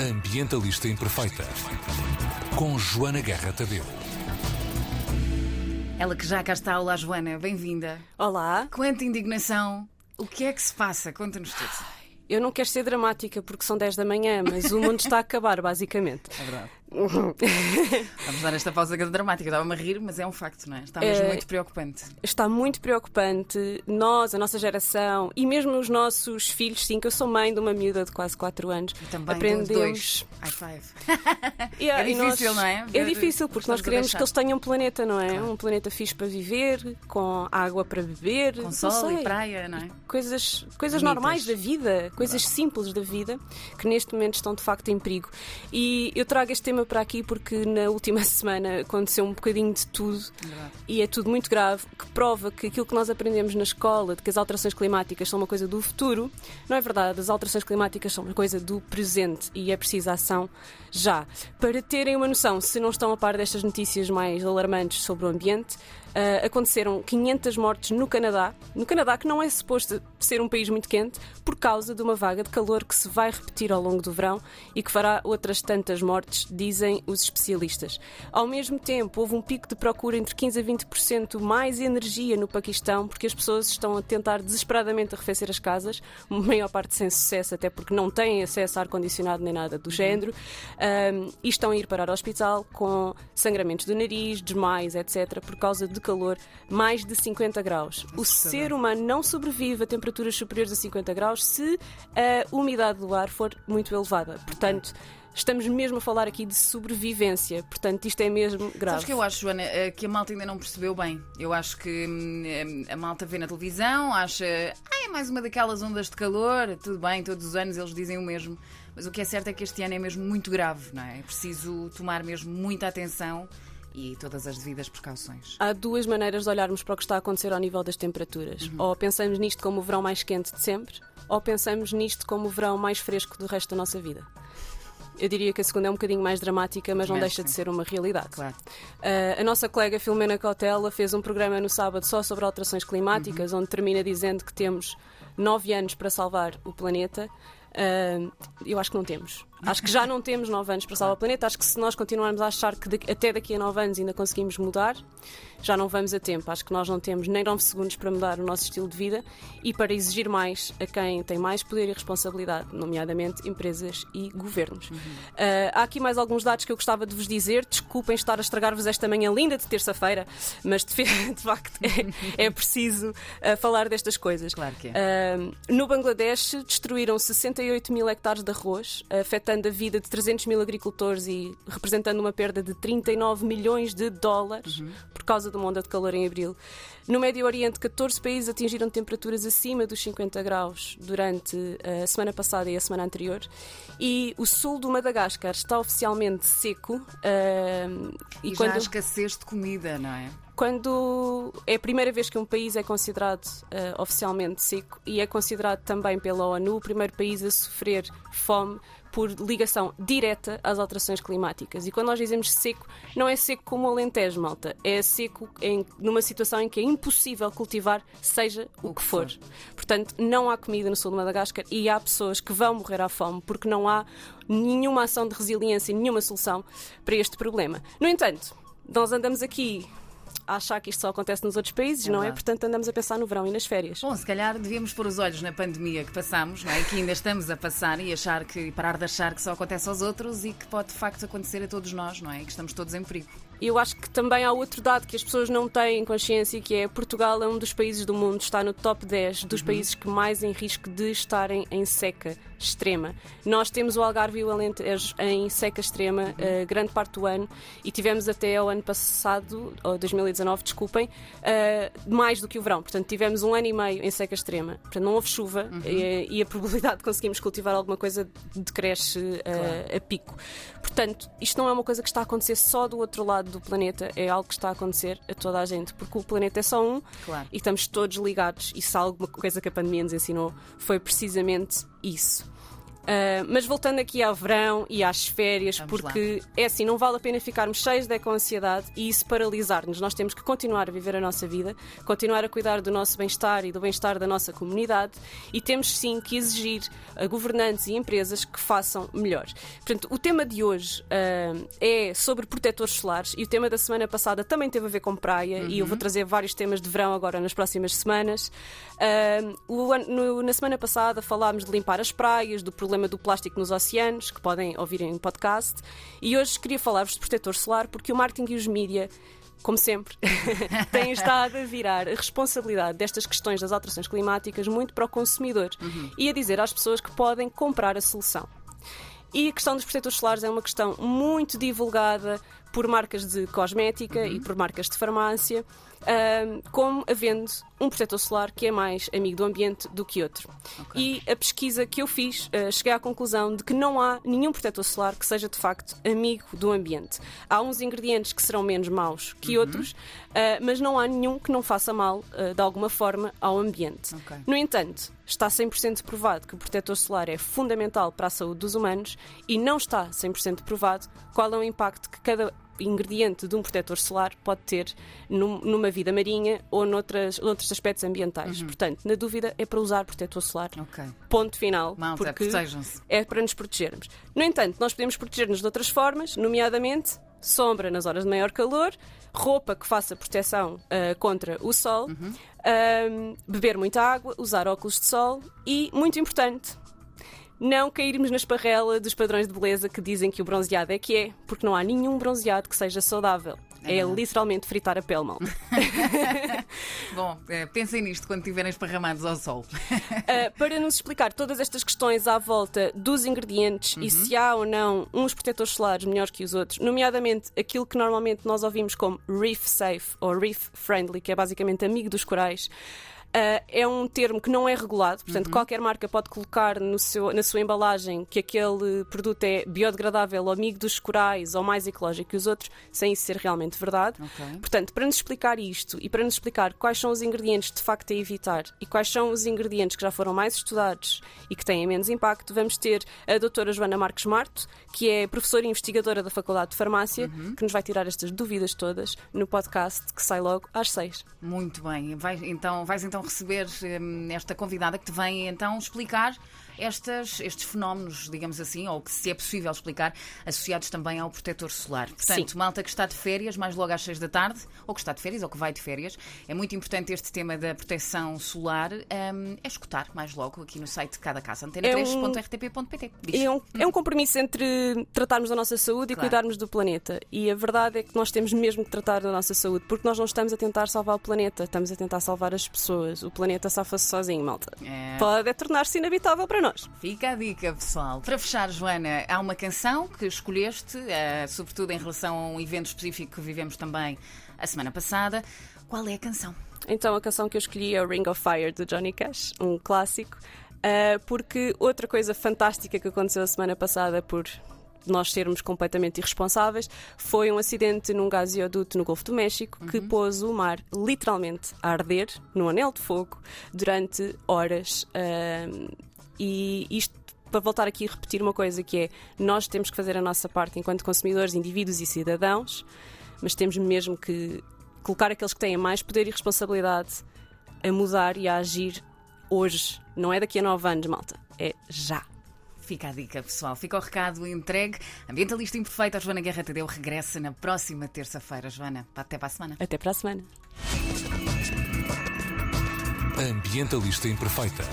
Ambientalista Imperfeita. Com Joana Guerra Tadeu. Ela que já cá está. Olá, Joana, bem-vinda. Olá. Quanta indignação. O que é que se passa? Conta-nos tudo. Eu não quero ser dramática porque são 10 da manhã, mas o mundo está a acabar, basicamente. É verdade. Vamos dar esta pausa dramática. Estava-me a rir, mas é um facto, não é? Está mesmo É- muito preocupante. Está muito preocupante. Nós, a nossa geração e mesmo os nossos filhos, sim, que eu sou mãe de uma miúda de quase 4 anos, E também aprendemos. High five. Yeah, É e nós- difícil, não é? É difícil, porque nós Estamos queremos que eles tenham um planeta, não é? Claro. Um planeta fixe para viver, com água para beber, Com sol e praia, não é? coisas, coisas Bonitas. normais da vida, coisas simples da vida, que neste momento estão de facto em perigo. E eu trago este tema para aqui porque na última semana aconteceu um bocadinho de tudo Verdade. e é tudo muito grave, que prova que aquilo que nós aprendemos na escola, de que as alterações climáticas são uma coisa do futuro, não é verdade. As alterações climáticas são uma coisa do presente e é preciso ação já. Para terem uma noção, se não estão a par destas notícias mais alarmantes sobre o ambiente, ah, aconteceram 500 mortes no Canadá, no Canadá que não é suposto ser um país muito quente, por causa de uma vaga de calor que se vai repetir ao longo do verão e que fará outras tantas mortes, dizem os especialistas. Ao mesmo tempo, houve um pico de procura entre 15% a 20% mais energia no Paquistão, porque as pessoas estão a tentar desesperadamente arrefecer as casas, a maior parte sem sucesso, até porque não têm acesso a ar-condicionado nem nada do género, Ahm, e estão a ir parar ao hospital com sangramentos do nariz, desmaios, etc., por causa de calor mais de 50 graus. O ser humano não sobrevive a temperaturas superiores a 50 graus se a umidade do ar for muito elevada. Portanto, estamos mesmo a falar aqui de sobrevivência. Portanto, isto é mesmo grave. Sabes que eu acho, Joana, eh, que a malta ainda não percebeu bem. Eu acho que hum, eh, a malta vê na televisão, acha, ah, é mais uma daquelas ondas de calor, tudo bem, todos os anos eles dizem o mesmo. Mas o que é certo é que este ano é mesmo muito grave, não é? É preciso tomar mesmo muita atenção e todas as devidas precauções. Há duas maneiras de olharmos para o que está a acontecer ao nível das temperaturas. Ou pensamos nisto como o verão mais quente de sempre, ou pensamos nisto como o verão mais fresco do resto da nossa vida. Eu diria que a segunda é um bocadinho mais dramática, mas não deixa de ser uma realidade. Claro. Uh, a nossa colega Filomena Cautela fez um programa no sábado só sobre alterações climáticas, onde termina dizendo que temos nove anos para salvar o planeta. Uh, eu acho que não temos. Acho que já não temos nove anos para salvar o planeta. Acho que se nós continuarmos a achar que daqui- até daqui a nove anos ainda conseguimos mudar, já não vamos a tempo. Acho que nós não temos nem nove segundos para mudar o nosso estilo de vida e para exigir mais a quem tem mais poder e responsabilidade, nomeadamente empresas e governos. Uh, há aqui mais alguns dados que eu gostava de vos dizer. Desculpem estar a estragar-vos esta manhã linda de terça-feira, mas de, de facto é, é preciso uh, falar destas coisas. Claro que é. Uh, no Bangladesh destruíram 68 mil hectares de arroz, afetando a vida de 300 mil agricultores e representando uma perda de 39 milhões de dólares por causa de uma onda de calor em abril. No Médio Oriente, 14 países atingiram temperaturas acima dos 50 graus durante a semana passada e a semana anterior. E o sul do Madagascar está oficialmente seco. uh, E, e já há quando escassez de comida, não é? Quando é a primeira vez que um país é considerado eh, oficialmente seco e é considerado também pela ONU o primeiro país a sofrer fome por ligação direta às alterações climáticas. E quando nós dizemos seco, não é seco como o Alentejo, malta. É seco em, numa situação em que é impossível cultivar, seja o, que for. Portanto, não há comida no sul de Madagascar e há pessoas que vão morrer à fome porque não há nenhuma ação de resiliência, nenhuma solução para este problema. No entanto, nós andamos aqui a achar que isto só acontece nos outros países, É não é? Portanto, andamos a pensar no verão e nas férias. Bom, se calhar devíamos pôr os olhos na pandemia que passamos, não é? que ainda estamos a passar e achar que parar de achar que só acontece aos outros e que pode de facto acontecer a todos nós, não é? E que estamos todos em perigo. E eu acho que também há outro dado que as pessoas não têm consciência, que é Portugal é um dos países do mundo, está no top 10 dos países que mais em risco de estarem em seca extrema. Nós temos o Algarve e o Alentejo em seca extrema eh, grande parte do ano e tivemos até ao ano passado, ou 2019, desculpem, eh, mais do que o verão. Portanto, tivemos um ano e meio em seca extrema. Portanto, não houve chuva eh, e, a probabilidade de conseguirmos cultivar alguma coisa decresce eh, a pico. Portanto, isto não é uma coisa que está a acontecer só do outro lado do planeta, é algo que está a acontecer a toda a gente, porque o planeta é só um Claro. e estamos todos ligados. E se alguma coisa que a pandemia nos ensinou foi precisamente isso. Uh, mas voltando aqui ao verão e às férias, Vamos porque é assim, não vale a pena ficarmos cheios de eco-ansiedade e isso paralisar-nos. Nós temos que continuar a viver a nossa vida, continuar a cuidar do nosso bem-estar e do bem-estar da nossa comunidade e temos sim que exigir a governantes e empresas que façam melhor. Portanto, o tema de hoje uh, é sobre protetores solares e o tema da semana passada também teve a ver com praia e eu vou trazer vários temas de verão agora nas próximas semanas. Uh, o, no, na semana passada falámos de limpar as praias, do problema do plástico nos oceanos, que podem ouvir em podcast, e hoje queria falar-vos de protetor solar porque o marketing e os mídia como sempre, têm estado a virar a responsabilidade destas questões das alterações climáticas muito para o consumidor uhum. e a dizer às pessoas que podem comprar a solução. E a questão dos protetores solares é uma questão muito divulgada por marcas de cosmética uhum. e por marcas de farmácia como havendo um protetor solar que é mais amigo do ambiente do que outro. Okay. E a pesquisa que eu fiz, uh, cheguei à conclusão de que não há nenhum protetor solar que seja de facto amigo do ambiente. Há uns ingredientes que serão menos maus que uhum. outros, uh, mas não há nenhum que não faça mal uh, de alguma forma ao ambiente. Okay. No entanto, está 100% provado que o protetor solar é fundamental para a saúde dos humanos e não está 100% provado qual é o impacto que cada ingrediente de um protetor solar pode ter num, numa vida marinha ou noutras, noutros aspectos ambientais. Uhum. Portanto, na dúvida, é para usar protetor solar. Okay. Ponto final. Malta, porque é para nos protegermos. No entanto, nós podemos proteger-nos de outras formas, nomeadamente sombra nas horas de maior calor, roupa que faça proteção uh, contra o sol, uhum. uh, beber muita água, usar óculos de sol e, muito importante, não cairmos na esparrela dos padrões de beleza que dizem que o bronzeado é que é, porque não há nenhum bronzeado que seja saudável. É, é literalmente fritar a pele, mal. Bom, é, pensem nisto quando estiverem esparramados ao sol. Uh, para nos explicar todas estas questões à volta dos ingredientes uhum. e se há ou não uns protetores solares melhores que os outros, nomeadamente aquilo que normalmente nós ouvimos como reef safe ou reef friendly, que é basicamente amigo dos corais. Uh, é um termo que não é regulado, portanto, uhum. qualquer marca pode colocar no seu, na sua embalagem que aquele produto é biodegradável ou amigo dos corais ou mais ecológico que os outros, sem isso ser realmente verdade. Okay. Portanto, para nos explicar isto e para nos explicar quais são os ingredientes de facto a evitar e quais são os ingredientes que já foram mais estudados e que têm menos impacto, vamos ter a doutora Joana Marques Marto, que é professora e investigadora da Faculdade de Farmácia, uhum. que nos vai tirar estas dúvidas todas no podcast que sai logo às seis. Muito bem. Vai, então, vais então receber um, esta convidada que te vem então explicar estas, estes fenómenos, digamos assim, ou que se é possível explicar, associados também ao protetor solar. Portanto, Sim. malta que está de férias, mais logo às 6 da tarde, ou que está de férias, ou que vai de férias, é muito importante este tema da proteção solar, um, é escutar mais logo aqui no site de cada casa, antena3.rtp.pt. É, é, um, é um compromisso entre tratarmos da nossa saúde claro. e cuidarmos do planeta. E a verdade é que nós temos mesmo que tratar da nossa saúde, porque nós não estamos a tentar salvar o planeta, estamos a tentar salvar as pessoas. O planeta safa-se sozinho, malta. É. Pode é tornar-se inabitável para nós nós. Fica a dica, pessoal. Para fechar, Joana, há uma canção que escolheste, uh, sobretudo em relação a um evento específico que vivemos também a semana passada. Qual é a canção? Então, a canção que eu escolhi é o Ring of Fire de Johnny Cash, um clássico. Uh, porque outra coisa fantástica que aconteceu a semana passada por nós sermos completamente irresponsáveis, foi um acidente num gasoduto no Golfo do México que uhum. pôs o mar literalmente a arder, num anel de fogo, durante horas. Uh, e isto para voltar aqui a repetir uma coisa que é nós temos que fazer a nossa parte enquanto consumidores, indivíduos e cidadãos, mas temos mesmo que colocar aqueles que têm mais poder e responsabilidade a mudar e a agir hoje. Não é daqui a nove anos, malta. É já. Fica a dica, pessoal. Fica o recado entregue. Ambientalista Imperfeita, a Joana Guerra Tadeu regressa na próxima terça-feira. Joana, até para a semana. Até para a semana. Ambientalista Imperfeita.